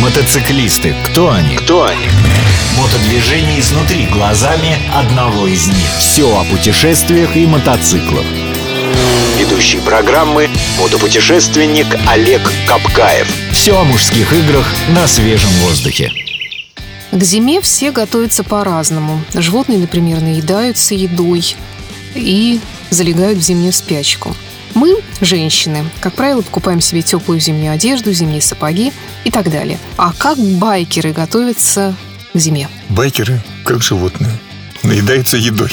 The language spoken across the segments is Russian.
Мотоциклисты. Кто они? Кто они? Мотодвижение изнутри глазами одного из них. Все о путешествиях и мотоциклах. Ведущий программы мотопутешественник Олег Капкаев. Все о мужских играх на свежем воздухе. К зиме все готовятся по-разному. Животные, например, наедаются едой и залегают в зимнюю спячку. Мы, женщины, как правило, покупаем себе теплую зимнюю одежду, зимние сапоги и так далее. А как байкеры готовятся к зиме? Байкеры, как животные, наедаются едой.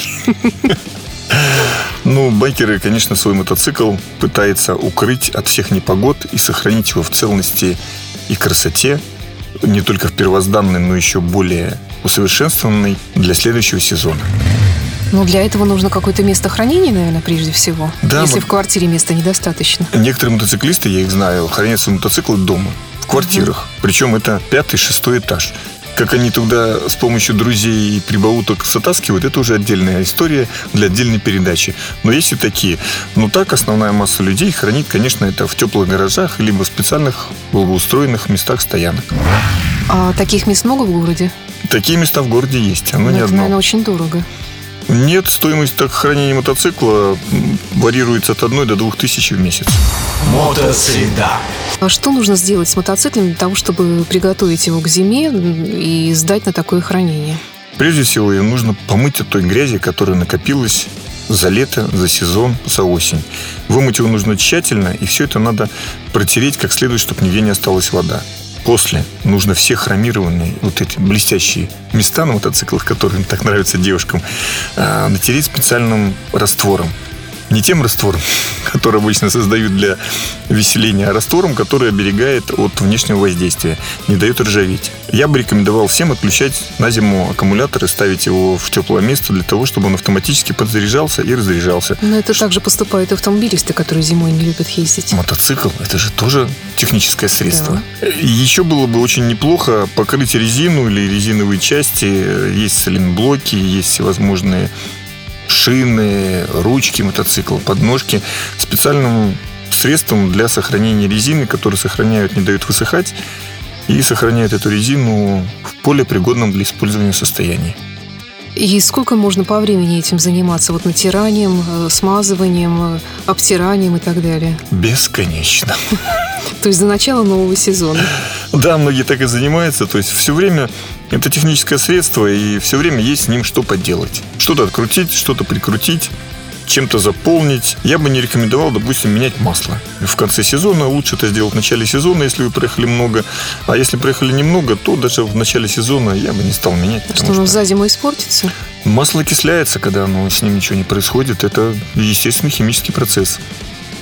Ну, байкеры, конечно, свой мотоцикл пытаются укрыть от всех непогод и сохранить его в целости и красоте, не только в первозданной, но еще более усовершенствованной для следующего сезона. Ну, для этого нужно какое-то место хранения, наверное, прежде всего. Да, если мы- в квартире места недостаточно. Некоторые мотоциклисты, я их знаю, хранят свои мотоциклы дома, в квартирах. Причем это пятый, шестой этаж. Как они туда с помощью друзей и прибауток сотаскивают, это уже отдельная история для отдельной передачи. Но есть и такие. Но так основная масса людей хранит, конечно, это в теплых гаражах, либо в специальных благоустроенных местах стоянок. А таких мест много в городе? Такие места в городе есть, оно Ну, не это, одно. наверное, очень дорого. Нет, стоимость так хранения мотоцикла варьируется от 1 до 2 тысяч в месяц. Мотосреда. А что нужно сделать с мотоциклом для того, чтобы приготовить его к зиме и сдать на такое хранение? Прежде всего, ее нужно помыть от той грязи, которая накопилась за лето, за сезон, за осень. Вымыть его нужно тщательно, и все это надо протереть как следует, чтобы нигде не осталась вода. После нужно все хромированные, вот эти блестящие места на мотоциклах, которые так нравятся девушкам, а, натереть специальным раствором. Не тем раствором, который обычно создают для веселения, а раствором, который оберегает от внешнего воздействия, не дает ржаветь. Я бы рекомендовал всем отключать на зиму аккумулятор и ставить его в теплое место для того, чтобы он автоматически подзаряжался и разряжался. Но это также поступают автомобилисты, которые зимой не любят ездить. Мотоцикл – это же тоже техническое средство. И Еще было бы очень неплохо покрыть резину или резиновые части. Есть сайлентблоки, есть всевозможные шины, ручки мотоцикла, подножки специальным средством для сохранения резины, которые сохраняют, не дают высыхать и сохраняют эту резину в более пригодном для использования состоянии. И сколько можно по времени этим заниматься? Вот натиранием, э, смазыванием, э, обтиранием и так далее. Бесконечно. То есть до начала нового сезона. Да, многие так и занимаются. То есть все время это техническое средство, и все время есть с ним что поделать. Что-то открутить, что-то прикрутить, чем-то заполнить. Я бы не рекомендовал, допустим, менять масло. В конце сезона лучше это сделать в начале сезона, если вы проехали много. А если проехали немного, то даже в начале сезона я бы не стал менять. Что оно за зиму испортится? Масло окисляется, когда оно, с ним ничего не происходит. Это естественный химический процесс.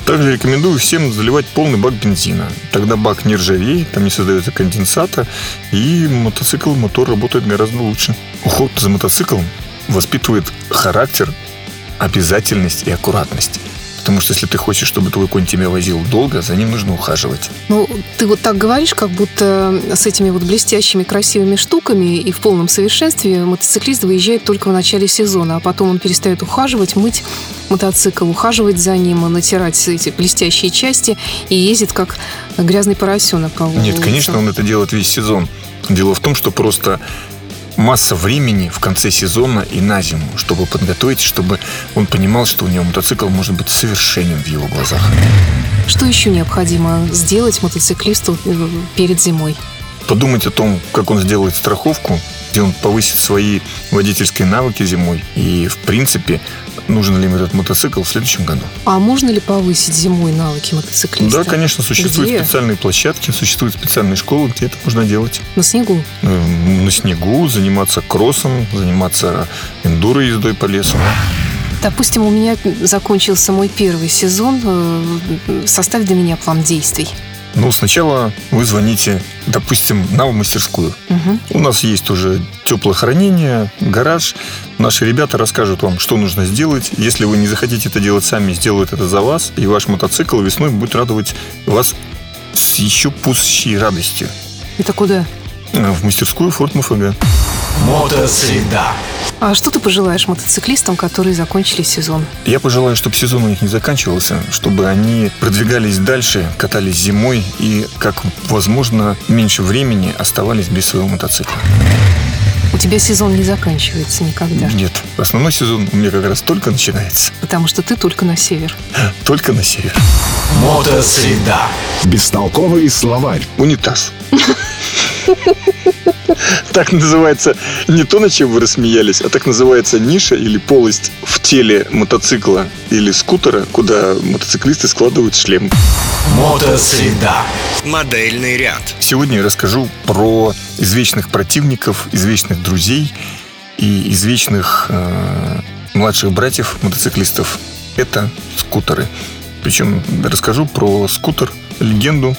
Также рекомендую всем заливать полный бак бензина. Тогда бак не ржавеет, там не создается конденсата, и мотоцикл, мотор работает гораздо лучше. Уход за мотоциклом воспитывает характер, обязательность и аккуратность. Потому что если ты хочешь, чтобы твой конь тебя возил долго, за ним нужно ухаживать. Ну, ты вот так говоришь, как будто с этими вот блестящими красивыми штуками и в полном совершенстве мотоциклист выезжает только в начале сезона, а потом он перестает ухаживать, мыть мотоцикл, ухаживать за ним, натирать эти блестящие части и ездит как грязный поросенок по Нет, улице. конечно, он это делает весь сезон. Дело в том, что просто масса времени в конце сезона и на зиму, чтобы подготовить, чтобы он понимал, что у него мотоцикл может быть совершенен в его глазах. Что еще необходимо сделать мотоциклисту э, перед зимой? Подумать о том, как он сделает страховку, где он повысит свои водительские навыки зимой. И, в принципе, нужен ли ему этот мотоцикл в следующем году. А можно ли повысить зимой навыки мотоциклиста? Да, конечно, существуют Где? специальные площадки, существуют специальные школы, где это можно делать. На снегу? Э, На снегу, заниматься кроссом, заниматься эндуро ездой по лесу. Допустим, у меня закончился мой первый сезон. э, Составь для меня план действий. Ну, сначала вы звоните, допустим, на мастерскую. Мгм. У нас есть уже теплое хранение, гараж. Наши ребята расскажут вам, что нужно сделать. Если вы не захотите это делать сами, сделают это за вас. И ваш мотоцикл весной будет радовать вас с еще пущей радостью. Это куда? В мастерскую Форт МФГ. Мотосреда. А что ты пожелаешь мотоциклистам, которые закончили сезон? Я пожелаю, чтобы сезон у них не заканчивался, чтобы они продвигались дальше, катались зимой и, как возможно, меньше времени оставались без своего мотоцикла. У тебя сезон не заканчивается никогда. Нет, основной сезон у меня как раз только начинается. Потому что ты только на север. Только на север. Мотосреда. Бестолковый словарь. Унитаз. Так называется не то, на чем вы рассмеялись, а так называется ниша или полость в теле мотоцикла или скутера, куда мотоциклисты складывают шлем. Мотосреда. Модельный ряд. Сегодня я расскажу про извечных противников, извечных друзей и извечных э, младших братьев мотоциклистов. Это скутеры. Причем расскажу про скутер, легенду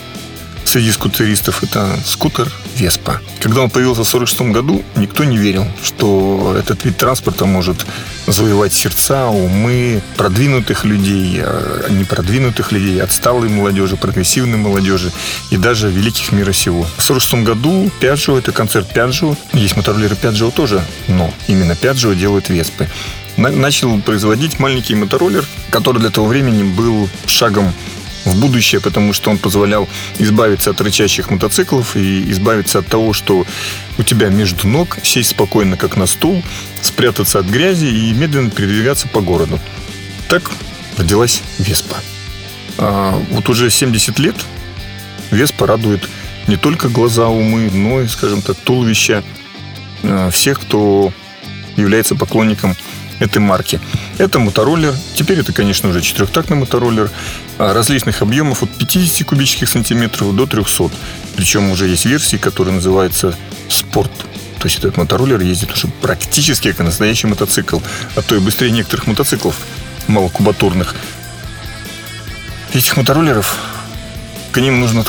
среди скутеристов. Это скутер Веспа. Когда он появился в 1946 году, никто не верил, что этот вид транспорта может завоевать сердца, умы продвинутых людей, а не продвинутых людей, отсталой молодежи, прогрессивной молодежи и даже великих мира сего. В 1946 году Пяджо, это концерт Пяджо, есть мотороллеры Пяджо тоже, но именно Пяджо делают Веспы начал производить маленький мотороллер, который для того времени был шагом в будущее, потому что он позволял избавиться от рычащих мотоциклов и избавиться от того, что у тебя между ног сесть спокойно, как на стул, спрятаться от грязи и медленно передвигаться по городу. Так родилась Веспа. А вот уже 70 лет Веспа радует не только глаза, умы, но и, скажем так, туловища а, всех, кто является поклонником этой марки. Это мотороллер. Теперь это, конечно, уже четырехтактный мотороллер различных объемов от 50 кубических сантиметров до 300. Причем уже есть версии, которые называются спорт. То есть этот мотороллер ездит уже практически как настоящий мотоцикл, а то и быстрее некоторых мотоциклов малокубатурных. Этих мотороллеров к ним нужно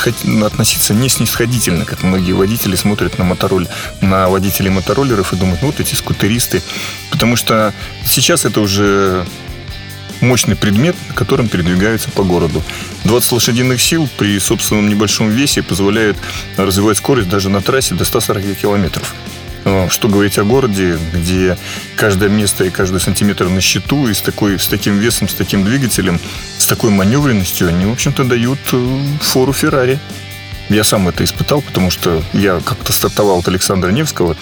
относиться не снисходительно, как многие водители смотрят на мотороль, на водителей мотороллеров и думают, ну вот эти скутеристы. Потому что сейчас это уже мощный предмет, на котором передвигаются по городу. 20 лошадиных сил при собственном небольшом весе позволяют развивать скорость даже на трассе до 140 километров. Э, что говорить о городе, где каждое место и каждый сантиметр на счету, и с, такой, с таким весом, с таким двигателем, с такой маневренностью, они, в общем-то, дают э, фору Феррари. Я сам это испытал, потому что я как-то стартовал от Александра Невского,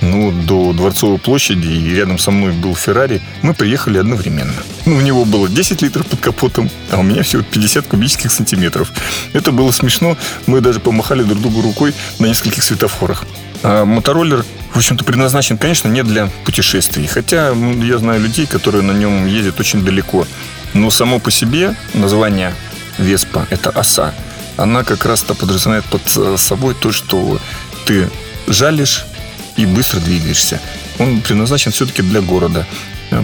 ну, до Дворцовой площади, и рядом со мной был Феррари, мы приехали одновременно. Ну, у него было 10 литров под капотом, а у меня всего 50 кубических сантиметров. Это было смешно, мы даже помахали друг другу рукой на нескольких светофорах. А мотороллер, в общем-то, предназначен, конечно, не для путешествий. Хотя я знаю людей, которые на нем ездят очень далеко. Но само по себе название Веспа – это оса. Она как раз-то подразумевает под собой то, что ты жалишь и быстро двигаешься. Он предназначен все-таки для города.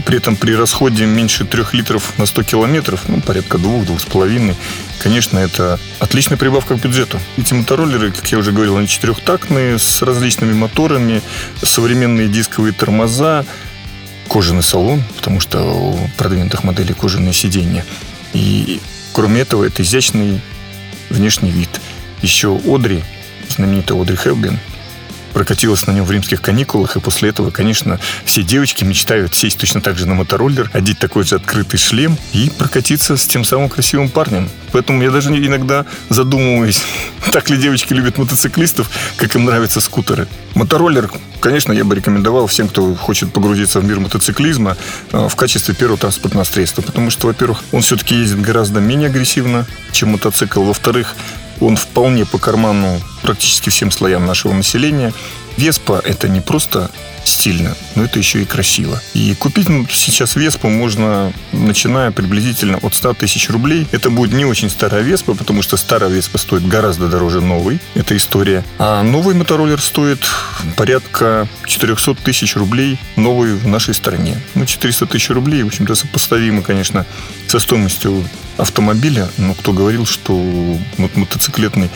При этом при расходе меньше 3 литров на 100 километров, ну, порядка 2-2,5, конечно, это отличная прибавка к бюджету. Эти мотороллеры, как я уже говорил, они четырехтактные, с различными моторами, современные дисковые тормоза, кожаный салон, потому что у продвинутых моделей кожаные сиденья. И кроме этого, это изящный внешний вид. Еще Одри, знаменитая Одри Хелбин, прокатилась на нем в римских каникулах, и после этого, конечно, все девочки мечтают сесть точно так же на мотороллер, одеть такой же открытый шлем и прокатиться с тем самым красивым парнем. Поэтому я даже иногда задумываюсь, так ли девочки любят мотоциклистов, как им нравятся скутеры. Мотороллер, конечно, я бы рекомендовал всем, кто хочет погрузиться в мир мотоциклизма э, в качестве первого транспортного средства. Потому что, во-первых, он все-таки ездит гораздо менее агрессивно, чем мотоцикл. Во-вторых, он вполне по карману практически всем слоям нашего населения. Веспа – это не просто стильно, но это еще и красиво. И купить ну, сейчас Веспу можно, начиная приблизительно от 100 тысяч рублей. Это будет не очень старая Веспа, потому что старая Веспа стоит гораздо дороже новой. Это история. А новый мотороллер стоит порядка 400 тысяч рублей новый в нашей стране. Ну, 400 тысяч рублей, в общем-то, сопоставимо, конечно, со стоимостью автомобиля. Но кто говорил, что мотоциклетный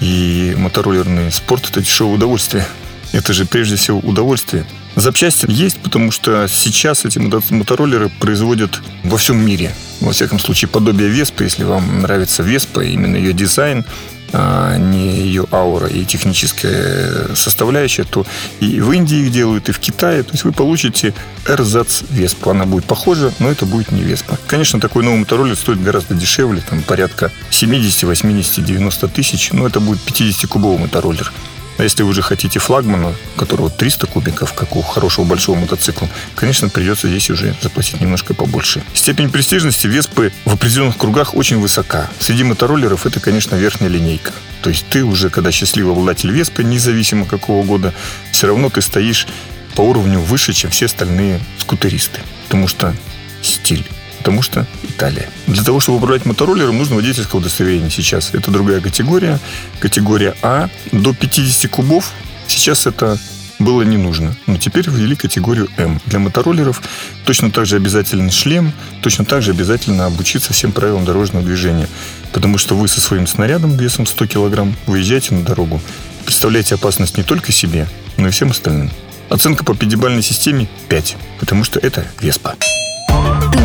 и мотороллерный спорт – это дешевое удовольствие. Это же прежде всего удовольствие. Запчасти есть, потому что сейчас эти мотороллеры производят во всем мире. Во всяком случае, подобие Веспы, если вам нравится Веспа, именно ее дизайн, а не ее аура и техническая составляющая, то и в Индии их делают, и в Китае. То есть вы получите эрзац Веспа. Она будет похожа, но это будет не Веспа. Конечно, такой новый мотороллер стоит гораздо дешевле, там порядка 70, 80, 90 тысяч, но это будет 50-кубовый мотороллер. А если вы уже хотите флагмана, которого 300 кубиков, как у хорошего большого мотоцикла, конечно, придется здесь уже заплатить немножко побольше. Степень престижности Веспы в определенных кругах очень высока. Среди мотороллеров это, конечно, верхняя линейка. То есть ты уже, когда счастливый обладатель Веспы, независимо какого года, все равно ты стоишь по уровню выше, чем все остальные скутеристы. Потому что стиль потому что Италия. Для того, чтобы управлять мотороллером, нужно водительское удостоверение сейчас. Это другая категория. Категория А. До 50 кубов. Сейчас это было не нужно. Но теперь ввели категорию М. Для мотороллеров точно так же обязателен шлем, точно так же обязательно обучиться всем правилам дорожного движения. Потому что вы со своим снарядом весом 100 килограмм выезжаете на дорогу. Представляете опасность не только себе, но и всем остальным. Оценка по пятибалльной системе 5, потому что это Веспа.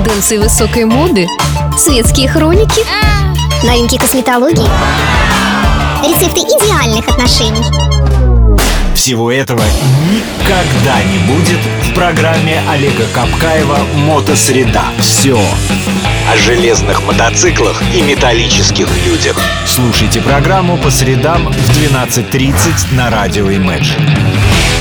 Тенденции высокой моды, светские хроники, Новинки косметологии. Рецепты идеальных отношений. Всего этого никогда не будет в программе Олега Капкаева «Мотосреда». Все. О железных мотоциклах и металлических людях. Слушайте программу по средам в 12.30 на радио Imagine.